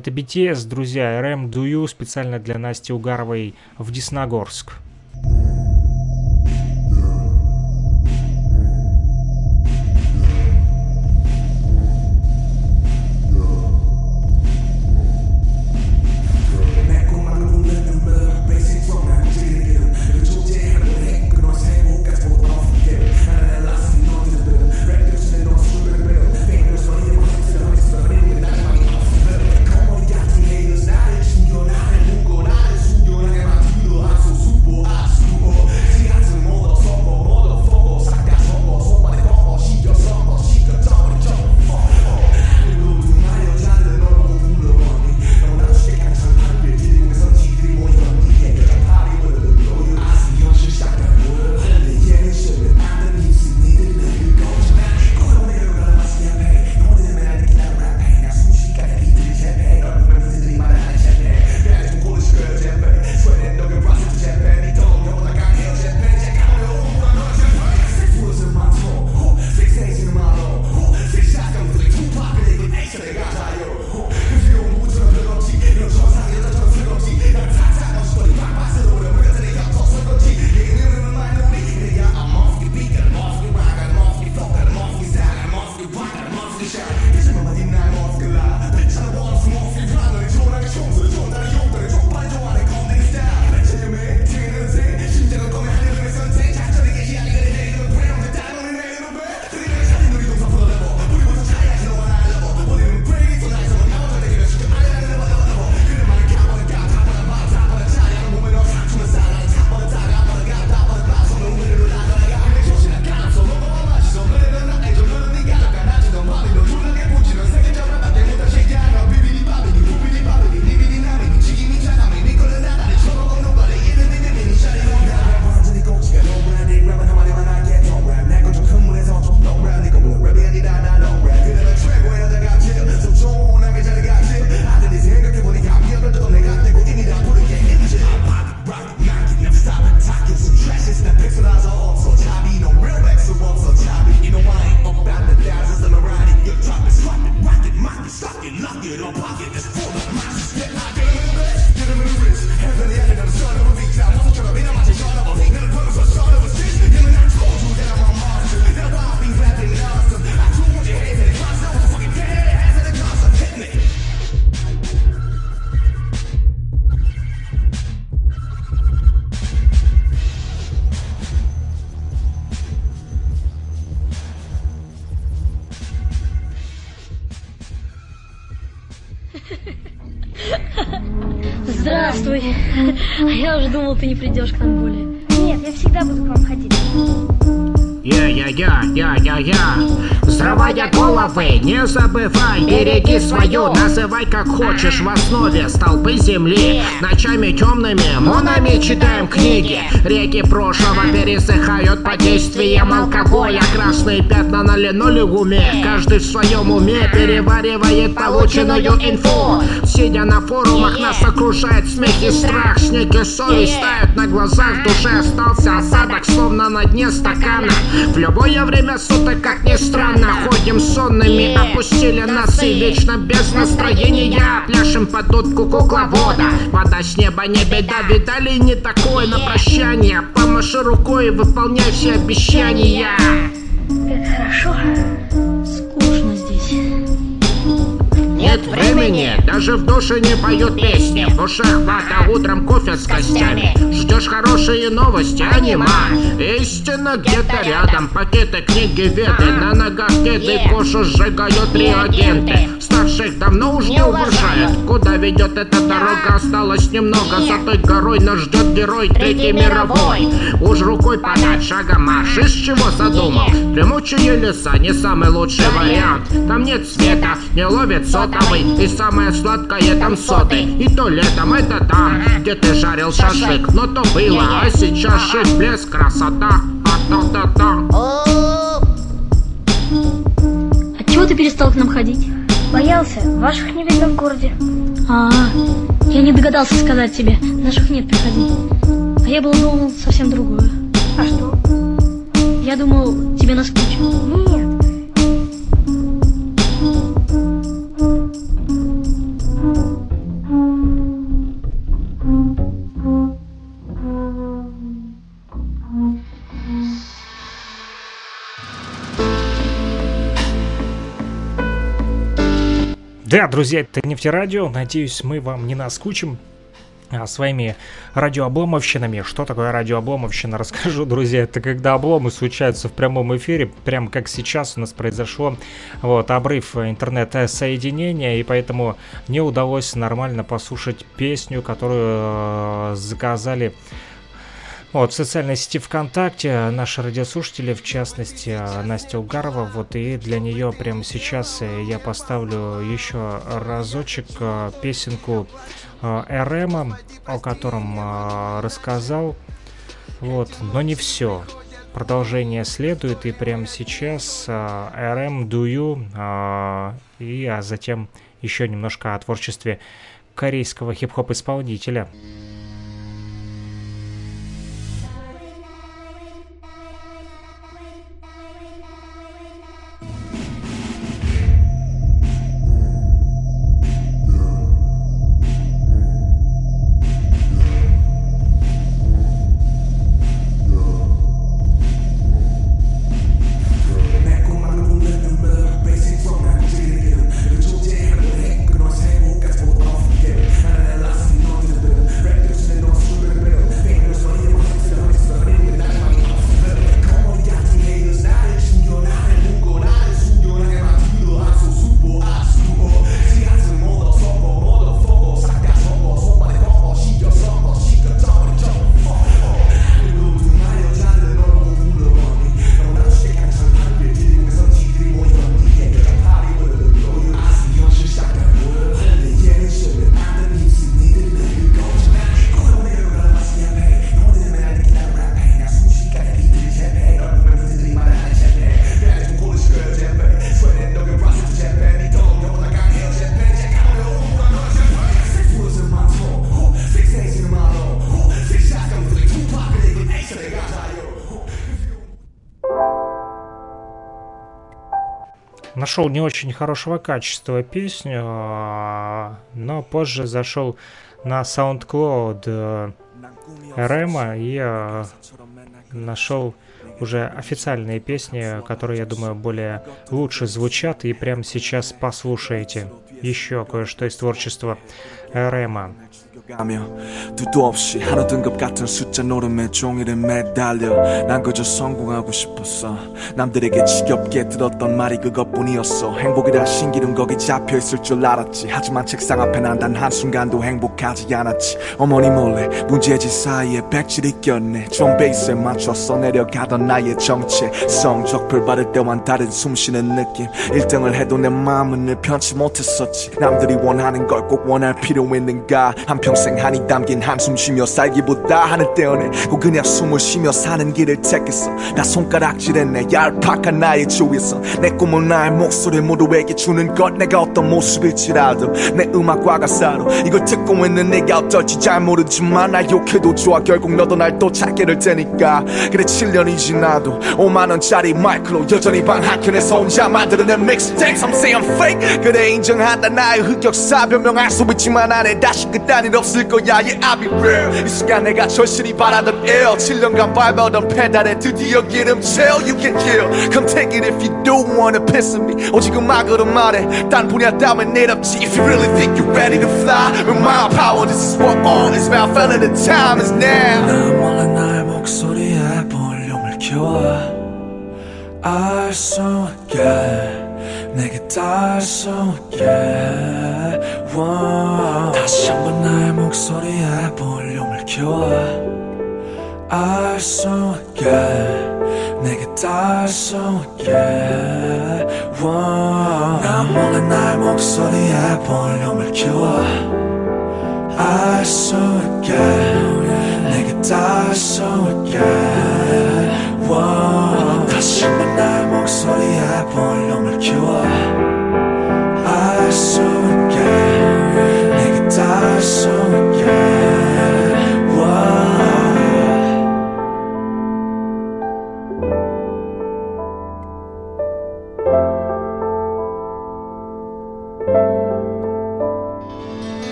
Это BTS, друзья, RM Do You специально для Насти Угаровой в Десногорск. Здравствуй. Я уже думал, ты не придешь к нам более. Нет, я всегда буду к вам ходить. Я-я-я, я-я-я Здравая головы, не забывай Береги свою, называй как хочешь. В основе столпы земли Ночами темными, монами читаем книги. Реки прошлого пересыхают под действием алкоголя. Красные пятна на линолеуме Каждый в своем уме переваривает полученную инфу. Сидя на форумах, нас окружает смех и страх. Снег и совесть тают на глазах В душе остался осадок, словно на дне стакана. В любое время суток, как ни странно Ходим сонными, опустили носы. Вечно без настроения. Пляшем под дудку кукловода. Вода с неба не беда Видали не такое на прощание. Помаши рукой и выполняй все обещания. Это хорошо. Времени, даже в душе не поют песни В ушах вата, утром кофе с костями. Ждешь хорошие новости, анима. Истина где-то рядом. Пакеты, книги, веды. На ногах кеды, кошу сжигают реагенты. Старших давно уж не уважают. Куда ведет эта дорога, осталось немного. За той горой нас ждет герой Третий мировой. Уж рукой подать, шагом марш. Из чего задумал? Дремучие леса не самый лучший вариант. Там нет света, не ловит сотовый И самое сладкое там соты И то летом это там, где ты жарил шашлык Но то было, а сейчас шик, блеск, красота А-та-та-та Отчего ты перестал к нам ходить? Боялся, ваших не видно в городе. А, я не догадался сказать тебе. Наших нет, приходи. А я был думал совсем другое. А что? Я думал, тебе наскучило. Нет. Да, друзья, это нефтерадио. Надеюсь, мы вам не наскучим а, своими радиообломовщинами. Что такое радиообломовщина, расскажу, друзья. Это когда обломы случаются в прямом эфире, прямо как сейчас у нас произошло. Вот, обрыв интернет-соединения, и поэтому не удалось нормально послушать песню, которую э, заказали вот, в социальной сети ВКонтакте наши радиослушатели, в частности, Настя Угарова, вот и для нее прямо сейчас я поставлю еще разочек э, песенку э, РМ, о котором э, рассказал, вот, но не все. Продолжение следует, и прямо сейчас РМ Дую, и а затем еще немножко о творчестве корейского хип-хоп исполнителя. Нашел не очень хорошего качества песню, а, но позже зашел на SoundCloud э, Рема и э, нашел уже официальные песни, которые, я думаю, более лучше звучат. И прямо сейчас послушайте еще кое-что из творчества Рема. 가며 두도 없이 하루 등급 같은 숫자 노름에 종이를 매달려 난 그저 성공하고 싶었어. 남들에게 지겹게 들었던 말이 그것뿐이었어. 행복이라 신기름 거기 잡혀있을 줄 알았지. 하지만 책상 앞에 난 단 한순간도 행복하지 않았지. 어머니 몰래 문제지 사이에 백질이 꼈네. 좀 베이스에 맞춰서 내려가던 나의 정체. 성적표 받을 때와는 다른 숨쉬는 느낌. 1등을 해도 내 마음은 늘 편치 못했었지. 남들이 원하는 걸 꼭 원할 필요 있는가? 한평 평생 한이 담긴 한숨 쉬며 살기보다 하늘 떼어내 고 그냥 숨을 쉬며 사는 길을 택했어. 나 손가락질했네 얄팍한 나의 주위에서 내 꿈은 나의 목소리 모두에게 주는 것. 내가 어떤 모습일지라도 내 음악과 가사로 이걸 듣고 있는 내가 어떨지 잘 모르지만 날 욕해도 좋아. 결국 너도 날 또 찾게 될 테니까. 그래 7년이 지나도 5만원짜리 마이크로 여전히 방 한켠에서 혼자 만들어낸 믹스테이프 Some say I'm fake. 그래 인정한다. 나의 흑역사. 변명할 수 있지만 안에 다시 그딴 일 없어 없을 거야 yeah I'll be real 이 순간 내가 절실히 바라던 일 7년간 밟아오던 페달에 드디어 기름 채워 You can kill Come take it if you do wanna piss at me 오직 음악으로 말해 딴 분야 따윈 일 없지 If you really think you're ready to fly With my power this is what all is about Feeling the time is now 난 몰라 나의 목소리에 볼륨을 키워 알수 있게 내게 닿을 수 있게. 다시 한번 나의 목소리에 볼륨을 키워. 알수 있게. 내게 닿을 수 있게. 난 몰래 나의 목소리에 볼륨을 키워. 알수 있게. 내게 닿을 수 있게 다시 한번 나의 목소리에 볼륨을 키워 알수 있게 내게 닿을 수 있게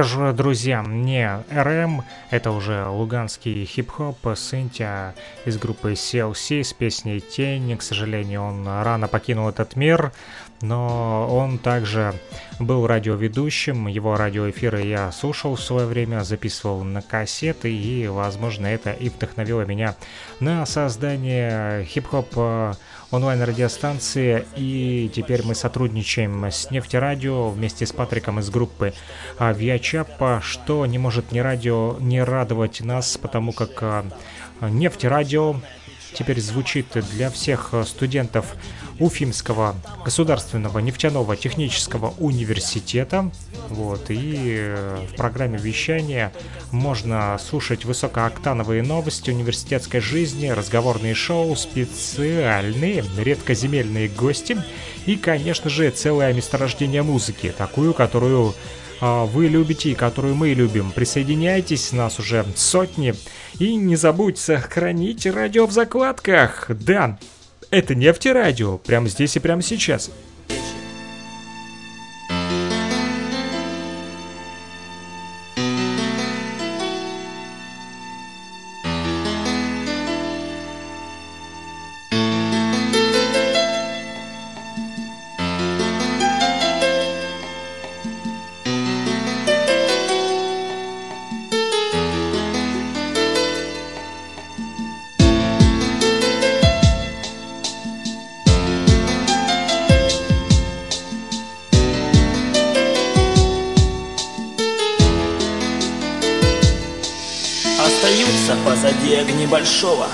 Это же, друзья, не РМ, это уже луганский хип-хоп, Синтия из группы CLC с песней «Тень». К сожалению, он рано покинул этот мир, но он также был радиоведущим, его радиоэфиры я слушал в свое время, записывал на кассеты, и, возможно, это и вдохновило меня на создание хип-хоп э, онлайн-радиостанции, и теперь мы сотрудничаем с Нефтерадио вместе с Патриком из группы Авиачапа, что не может не радио не радовать нас, потому как э, Нефтерадио теперь звучит для всех студентов Уфимского государственного нефтяного технического университета. Вот, и э, в программе вещания можно слушать высокооктановые новости университетской жизни, разговорные шоу, специальные редкоземельные гости и, конечно же, целое месторождение музыки, такую, которую э, вы любите и которую мы любим. Присоединяйтесь, нас уже сотни. И не забудьте сохранить радио в закладках. Да, это нефтерадио, прямо здесь и прямо сейчас. Большого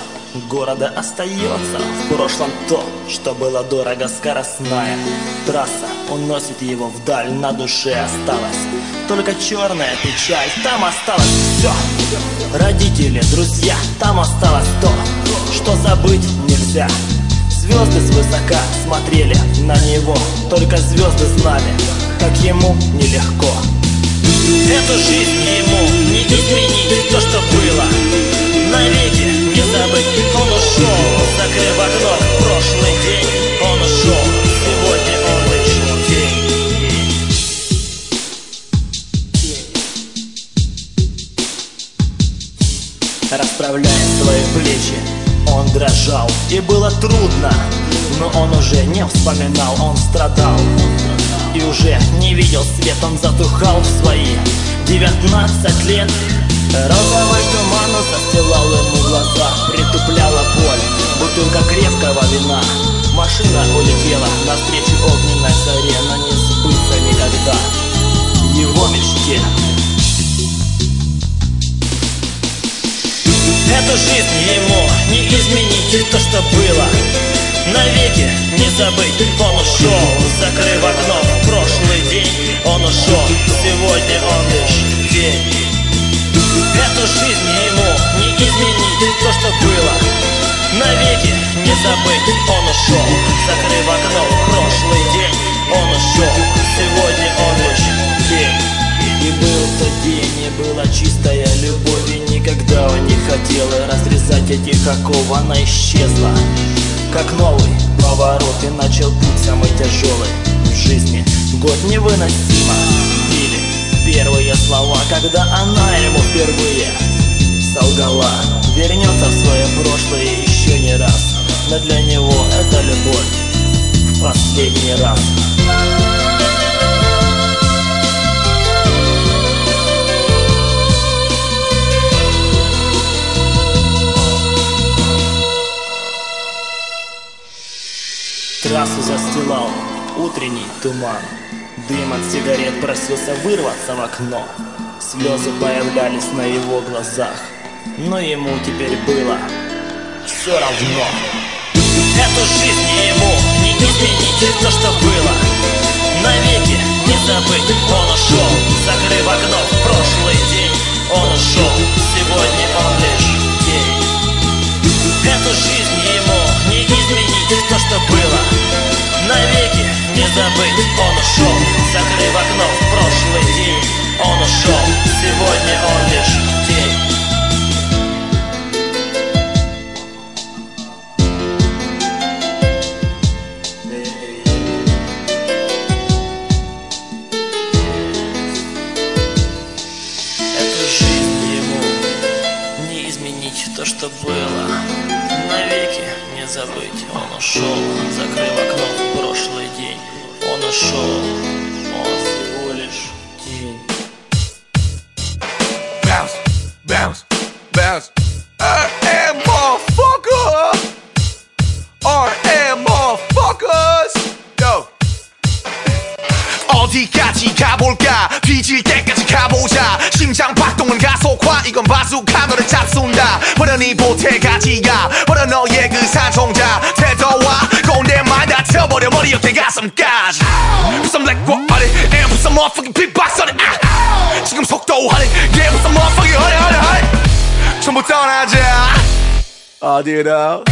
города остается. В прошлом то, что было дорого Скоростная трасса. Уносит его вдаль На душе осталось. Только черная печаль Там осталось все Родители, друзья, там осталось то Что забыть нельзя. Звезды свысока смотрели на него. Только звезды знали, как ему нелегко. Эту жизнь ему не изменить То, что было навеки не забыть Он ушел, закрыв окно в прошлый день. Он ушел, сегодня он лишь день. Расправляя свои плечи, он дрожал И было трудно, но он уже не вспоминал Он страдал. И уже не видел свет Он затухал в свои девятнадцать лет Розовый туман застилал ему глаза Притупляла боль, бутылка крепкого вина. Машина улетела навстречу огненной заре Но не сбыться никогда. Его мечте. Эту жизнь ему не изменить то, что было. Навеки не забыть, он ушел Закрыв окно в прошлый день. Он ушел, сегодня он лишь день Эту жизнь ему не изменить. То, что было Навеки не забыть. Он ушел, закрыв окно в прошлый день. Он ушел, сегодня он лишь день. И был тот день, и была чистая любовь И никогда он не хотел разрезать этих оков Она исчезла, как новый поворот И начал путь самый тяжелый в жизни. Год невыносимо первые слова, когда она ему впервые солгала. Вернется в свое прошлое еще не раз Но для него это любовь в последний раз. Трассу застилал утренний туман Дым от сигарет просился вырваться в окно. Слезы появлялись на его глазах Но ему теперь было все равно. Эту жизнь ему не изменить то, что было. Навеки не забыть Он ушел, закрыв окно в прошлый день. Он ушел, сегодня motherfucking beatbox on it 아. 지금 속도 하네 yeah put some motherfucking honey honey honey 전부 떠나자 어디로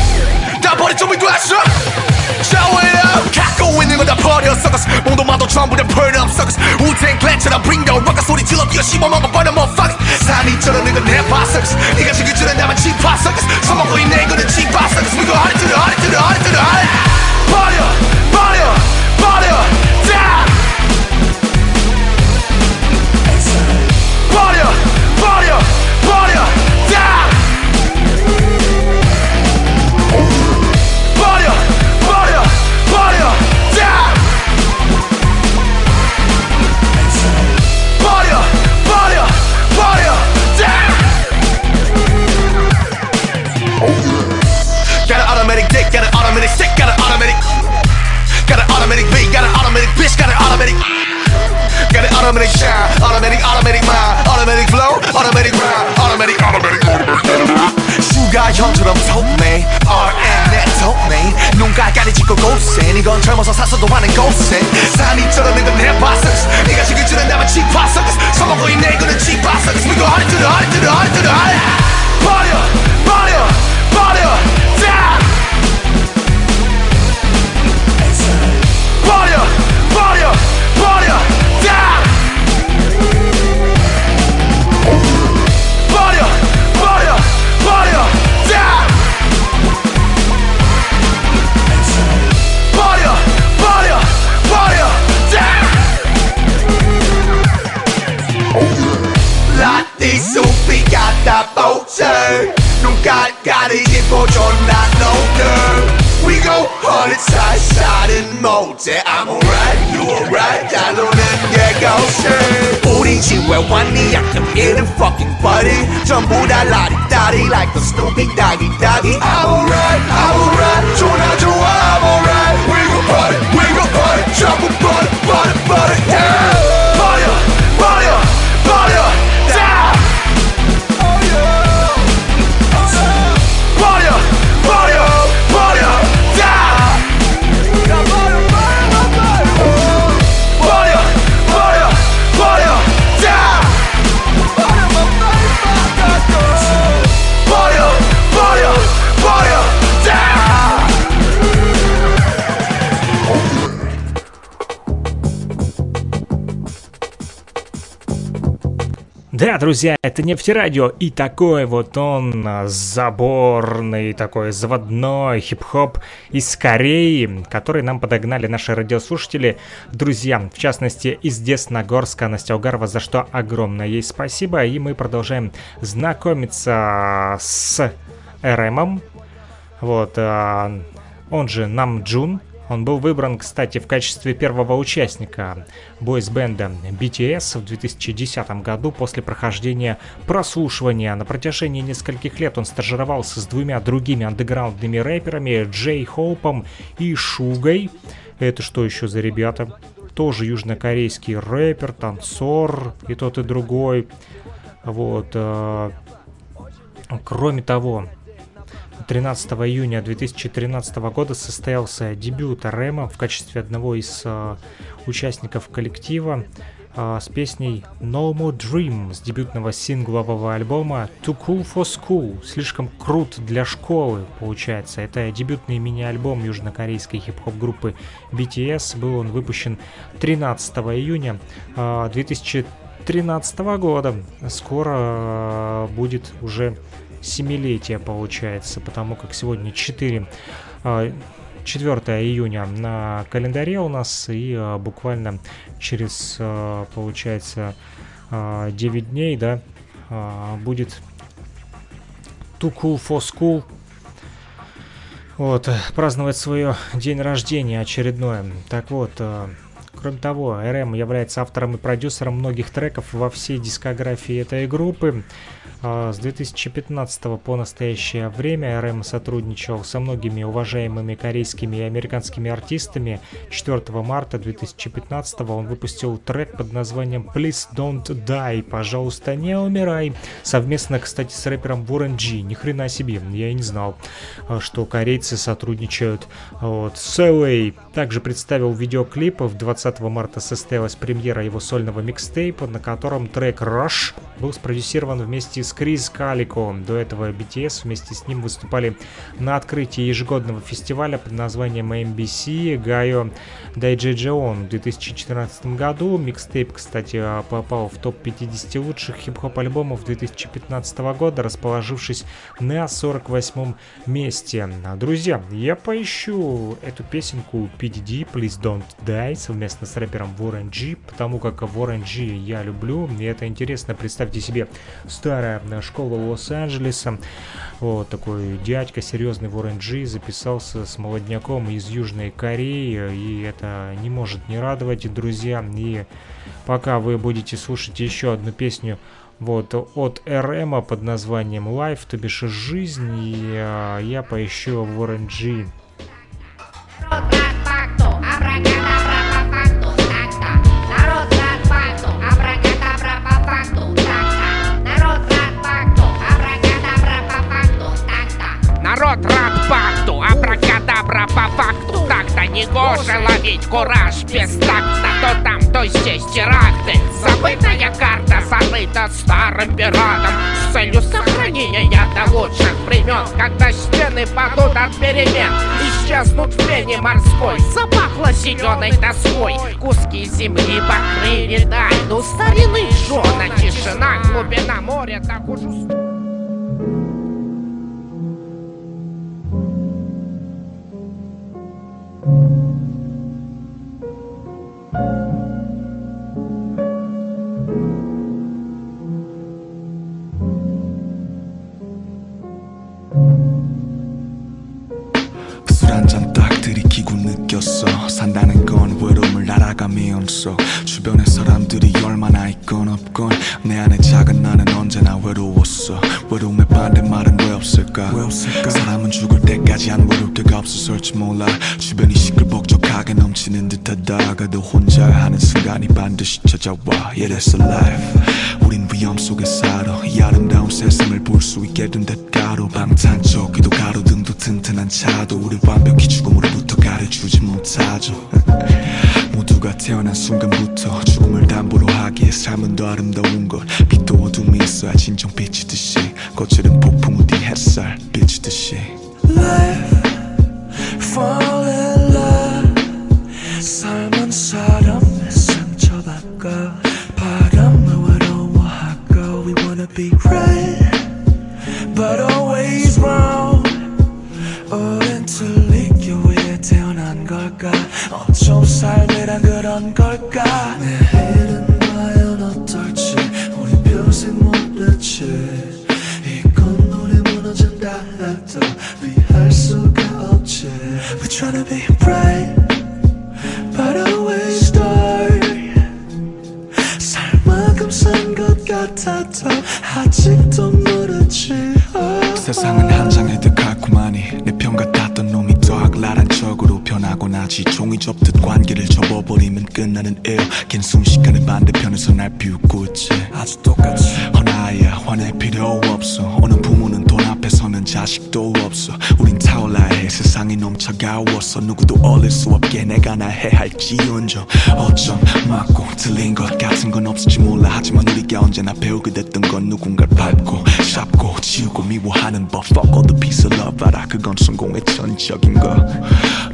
다 버리 좀비 됐어 up 갖고 있는 건다 버려 썩었어 몸도마도 전부 다 burn up 썩었어 우탱 클랜처럼 bring the rock 소리 질러 뛰어 씹어먹어 버려 motherfucker 산이처럼 이건 랩파 썩었어 네가 지금 줄은 나만 짚파 썩었어 처먹고 있네 이거는 짚파 썩었어 hard to the hard to the hard 버려 버려 automatic shine, automatic, automatic mind Automatic flow, automatic rhyme Automatic, automatic, automatic 슈가 형처럼 톡네 RM 내 톡네 눈가까지 짚고 고센 이건 젊어서 사서도 하는 고센 산이처럼 이건 내 바스스 네가 지금 줄은 나만 치파스스 써먹고 있네 이거는 the hard to the hard to the hard 버려 버려 갖다 보자 눈 깔깔이게 보존 나 no girl We go hard side side and 모제 I'm alright you alright 달로는 게 고시 우리 집에 왔니 약간 이른 fucking party 전부 다 라리따리 like the stupid doggy doggy I'm alright I'm alright 좋아 좋아 друзья, это нефтерадио, и такой вот он а, заборный, такой заводной хип-хоп из Кореи, который нам подогнали наши радиослушатели, друзья, в частности, из Десногорска, Настя Угарова, за что огромное ей спасибо, и мы продолжаем знакомиться с РМом, вот, а, он же Намджун, он был выбран, кстати, в качестве первого участника бойс-бенда BTS в 2010 году после прохождения прослушивания. На протяжении нескольких лет он стажировался с двумя другими андеграундными рэперами Джей Хоупом и Шугой. Это что еще за ребята? Тоже южнокорейский рэпер, танцор и тот и другой. Вот. э, Кроме того, 13 июня 2013 года состоялся дебют Рэма в качестве одного из э, участников коллектива э, с песней No More Dream с дебютного синглового альбома Too Cool for School. Слишком крут для школы, получается. Это дебютный мини-альбом южнокорейской хип-хоп группы BTS. Был он выпущен 13 июня э, 2013 года. Скоро э, будет уже семилетие получается, потому как сегодня 4, 4 июня на календаре у нас, и а, буквально через, а, получается, а, 9 дней, да, а, будет Too Cool for School. Вот, праздновать свое день рождения очередное. Так вот, кроме того, РМ является автором и продюсером многих треков во всей дискографии этой группы. А, с 2015 по настоящее время РМ сотрудничал со многими уважаемыми корейскими и американскими артистами. 4 марта 2015 он выпустил трек под названием Please Don't Die, пожалуйста, не умирай. Совместно, кстати, с рэпером Warren G. Ни хрена себе, я и не знал, а, что корейцы сотрудничают вот, с LA. Также представил видеоклип. В 20 марта состоялась премьера его сольного микстейпа, на котором трек Rush был спродюсирован вместе с Крис Калико. До этого BTS вместе с ним выступали на открытии ежегодного фестиваля под названием MBC Гайо Дайджеджеон в 2014 году. Микстейп, кстати, попал в топ-50 лучших хип-хоп альбомов 2015 года, расположившись на 48 месте. Друзья, я поищу эту песенку PDD Please Don't Die совместно с рэпером Warren G, потому как Warren G я люблю, и это интересно. Представьте себе старая школа Лос-Анджелеса. Вот такой дядька, серьезный Warren G, записался с молодняком из Южной Кореи, и это не может не радовать, друзья. И пока вы будете слушать еще одну песню вот от РМ под названием Life, то бишь жизнь, и а, я поищу Warren G. Народ рад факту, абракадабра по факту Не гоже ловить кураж без такта. То там, то здесь теракты. Забытая карта зарыта старым пиратом. С целью сохранения до лучших времен Когда стены падут от перемен Исчезнут в пене морской. Запахло зеленой тоской. Куски земли покрыли тайну Старины. Жена, тишина, глубина моря Так уж устроена 모두가 태어난 순간부터 죽음을 담보로 하기에 삶은 더 아름다운 것. 빛도 어둠이 있어야 진정 비치듯이 거칠은 폭풍 뒤 햇살 비치듯이. Life, fall in love 삶은 사람의 상처받고 바람을 외로워하고 We wanna be right 삶이란 그런 걸까? 내 일은 과연 어떨지 우리 평생 모르지. 이건 우리 무너진다 해도 피할 수가 없지. We tryna be bright But always dark 살만큼 산것 같아도 아직도 모르지. oh. 세상은 한 장의 듯 달콤하니 내편 같았던 놈이 더 악랄한 척으로 변하고 나지. 종이 접듯 관계를 접어버리면 끝나는 일 긴 순식간에 반대편에서 날 비웃고 있지. 아주 똑같 차가워서 누구도 어릴 수 없게 내가 나 해할지언정 어쩜 맞고 틀린 것 같은 건 없을지 몰라. 하지만 우리가 언제나 배우게 됐던 건 누군가를 밟고 샵고 지우고 미워하는 법. Fuck all the piece of love 알아 그건 성공의 전적인 거.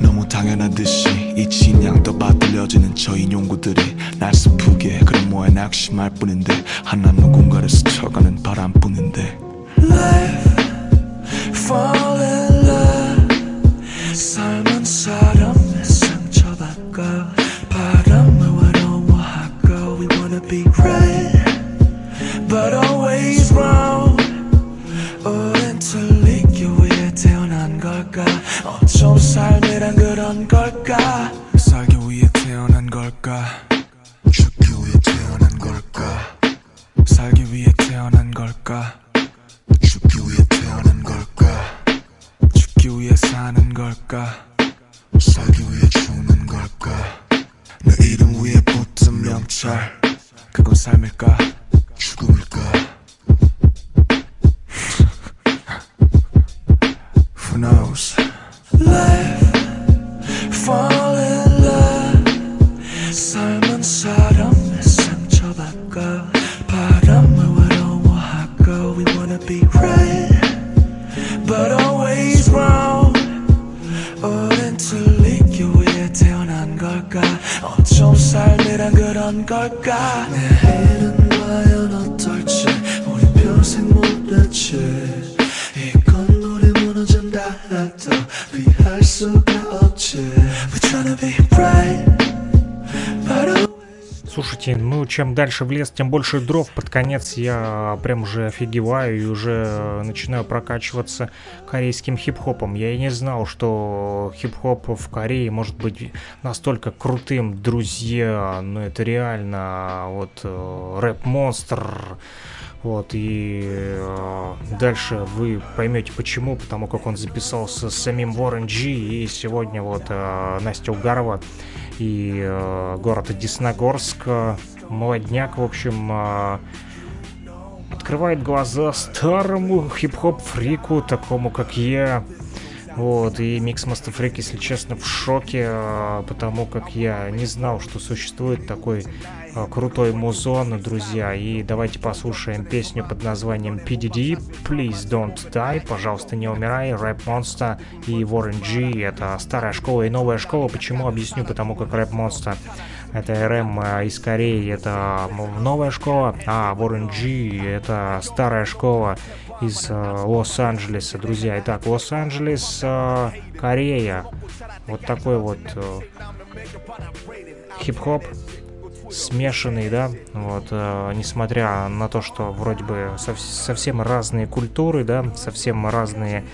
너무 당연한 듯이 이 진양도 받들려지는 저 인용구들이 날 슬프게 그런 뭐에 낙심할 뿐인데 하나 누군가를 스쳐가는 바람뿐인데. Life, fall in love 삶은 사람 걸까? 살기 위해 죽는 걸까? 내 이름 위에 붙은 명찰. 그건 삶일까 дальше в лес, тем больше дров. Под конец я прям уже офигеваю и уже начинаю прокачиваться корейским хип-хопом. Я и не знал, что хип-хоп в Корее может быть настолько крутым, друзья. Ну это реально вот э, рэп-монстр. Вот, и э, дальше вы поймете почему, потому как он записался с самим Warren G, и сегодня вот э, Настя Угарова и э, город Десногорск, э, молодняк, в общем, э, открывает глаза старому хип-хоп-фрику, такому как я. Вот, и Микс Freak, если честно, в шоке, э, потому как я не знал, что существует такой э, крутой музон, друзья. И давайте послушаем песню под названием PDD, Please Don't Die, пожалуйста, не умирай, Рэп Monster и Warren G. Это старая школа и новая школа. Почему? Объясню, потому как Рэп Monster это РМ э, из Кореи, это новая школа, а Warren G это старая школа из э, Лос-Анджелеса, друзья. Итак, Лос-Анджелес, э, Корея. Вот такой вот э, хип-хоп смешанный, да, вот, э, несмотря на то, что вроде бы сов- совсем разные культуры, да, совсем разные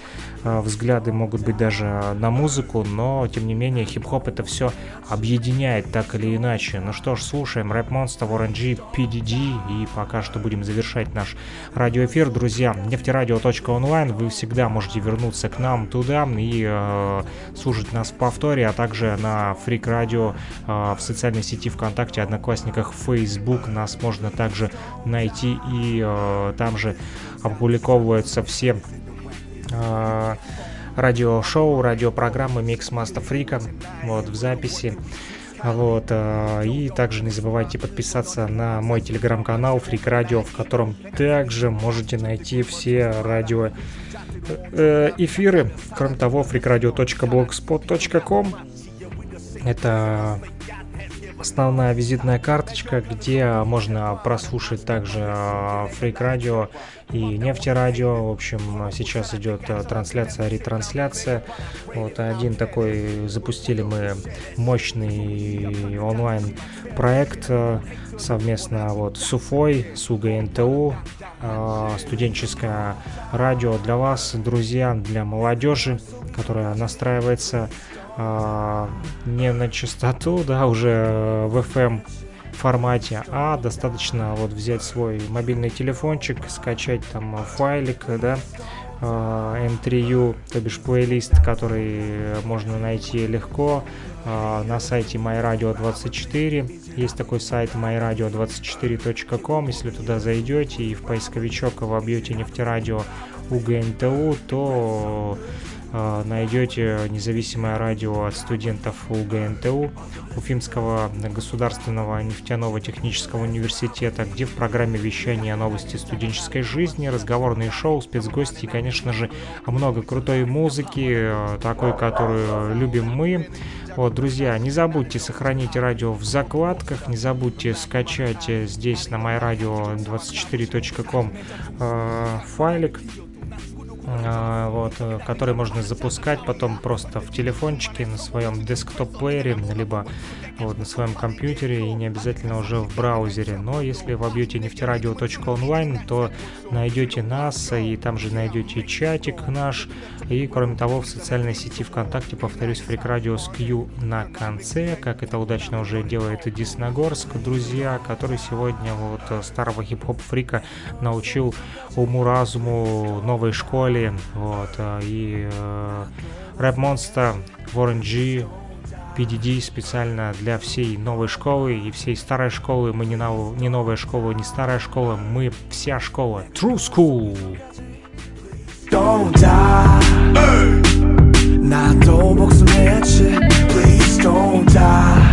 э, взгляды могут быть даже на музыку, но тем не менее хип-хоп это все объединяет так или иначе. Ну что ж, слушаем Рэп Monster, Warren G, PDD и пока что будем завершать наш радиоэфир. Друзья, нефтерадио.онлайн, вы всегда можете вернуться к нам туда и э, слушать нас в повторе, а также на Фрик Радио э, в социальной сети ВКонтакте, Одноклассниках, Facebook. Нас можно также найти и э, там же опубликовываются все э, радиошоу, радиопрограммы Микс Маста Фрика вот, в записи. Вот, э, и также не забывайте подписаться на мой телеграм-канал Freak Radio, в котором также можете найти все радио э, эфиры. Кроме того, freakradio.blogspot.com это основная визитная карточка, где можно прослушать также Фрейк Радио и Нефти Радио. В общем, сейчас идет э, трансляция, ретрансляция. Вот один такой запустили мы мощный онлайн проект э, совместно вот с Уфой, с УГНТУ, студенческое радио для вас, друзья, для молодежи, которая настраивается а, не на частоту, да, уже в FM формате, а достаточно вот взять свой мобильный телефончик, скачать там файлик, да, э, M3U, то бишь плейлист, который можно найти легко э, на сайте MyRadio24. Есть такой сайт myradio24.com. Если туда зайдете и в поисковичок вобьете нефтерадио УГНТУ, то найдете независимое радио от студентов УГНТУ, Уфимского государственного нефтяного технического университета, где в программе вещания новости студенческой жизни, разговорные шоу, спецгости и, конечно же, много крутой музыки, э, такой, которую любим мы. Вот, друзья, не забудьте сохранить радио в закладках, не забудьте скачать э, здесь на myradio24.com э, файлик вот, э, который можно запускать потом просто в телефончике на своем десктоп-плеере, либо вот, на своем компьютере и не обязательно уже в браузере. Но если вобьете нефтерадио.онлайн, то найдете нас и там же найдете чатик наш. И кроме того, в социальной сети ВКонтакте, повторюсь, Фрик Радио с Q на конце, как это удачно уже делает Дисногорск, друзья, который сегодня вот старого хип-хоп фрика научил уму-разуму новой школе, вот, и э, Рэп Монстр, Warren G, PDD специально для всей новой школы и всей старой школы. Мы не, нов... не новая школа, не старая школа, мы вся школа. True School! Don't die. 나도 목숨했지. Please don't die.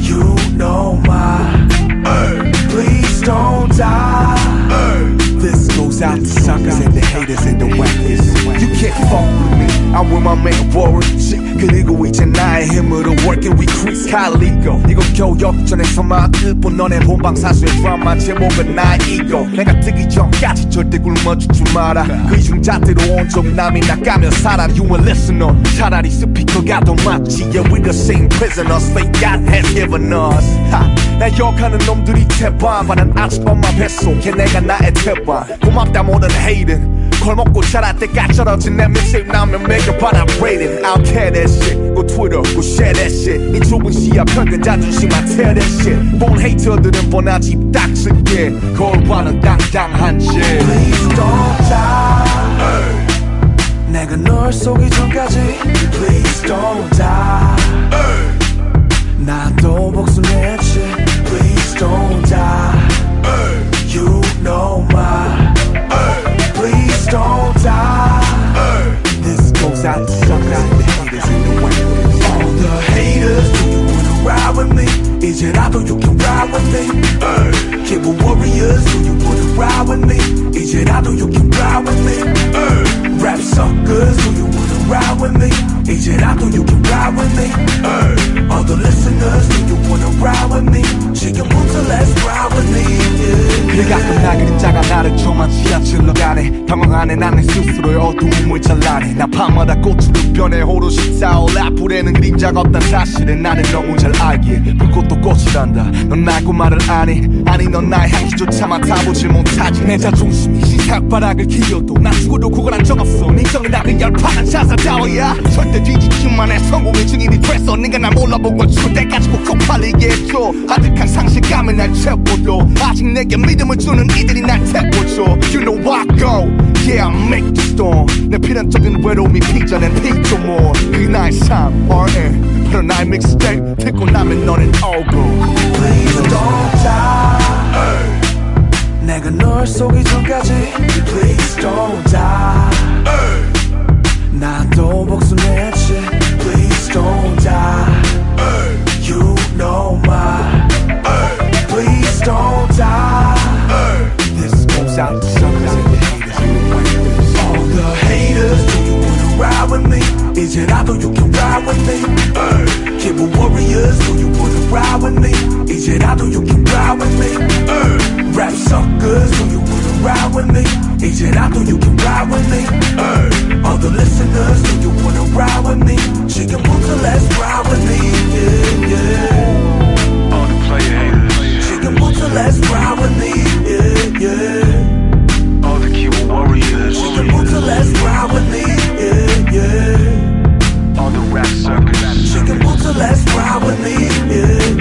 You know my. Working with Chris Calico. 이건 겨우 역전에서만 끝본 너네 본방 사수의 드라마 제목은 나의 이고. 내가 뜨기 전까지 절대 굶어주지 마라. 그 흉자대로 온종일 남이 나가며 살아. You a listener. 차라리 스피커가 더 맞지. Yeah, we the same prisoners. Fate God has given us. 하, 나 욕하는 놈들이 태반. 나는 아직 엄마 뱃속에 내가 나의 태반. 고맙다 모든 hating. 걸먹고 자랄 때까지 떨어진 내 믹세이프 나오면 매겨봐라 rating I'll care that shit go Twitter go share that shit 이 좁은 시야 편견 자존심 I tear that shit 본 헤이터들은 뻔하지 딱스게 거울과는 당당한 짓 Please don't die 내가 널 속이 전까지 Please don't die 나도 복수했지 Please don't die You know my 가끔 나 그림자가 나를 조만 지하철로 가네. 당황하네 나는 스스로의 어두움을 잘라내. 나 밤마다 꽃으로 변해 호로시 타올라 불에는 그림자가 없단. 사실을 나는 너무 잘 알기에 불꽃도 꽃이란다. 넌 나고 말을 안해 아니 넌 나의 향기조차 맡아보질 못하지. 내 자존심이 시삭바닥을 기어도 난 죽어도 구걸한 적 없어. 인정이 나를 열판한 자사다워야. 절대 뒤지기만 해. 성공의 증인이 됐어. 네가 날 몰라보고 죽을 때까지 꼭 쪽팔리게 해줘. 아득한 상실감을 날 채워도 아직 내게 믿음을 주는 이들이 날 태워줘. You know I go. Yeah I make the storm. 내 필연적인 외로움이 피자낸 피조물 그 나의 삶 RN 바로 나의 믹스테이프 듣고 나면 너는 오고 널 속이 전까지 Please don't die 나도 복수했지 Please don't die You know my Please don't die This goes out to suckers and the haters and the wankers All the haters, do you wanna ride with me? 이제라도 you can ride with me Kibble warriors, do you wanna ride with me? 이제라도 you can ride with me uh. Rap suckers, do you wanna ride with me? 이제라도 you can ride with me uh. All the listeners, do you wanna ride with me? 지금부터 let's ride with me yeah, yeah. All the player haters 지금부터 let's ride with me yeah, yeah. All the Kibble warriors 지금부터 let's ride with me yeah, yeah. All the rap suckers so let's ride with me. Yeah, yeah.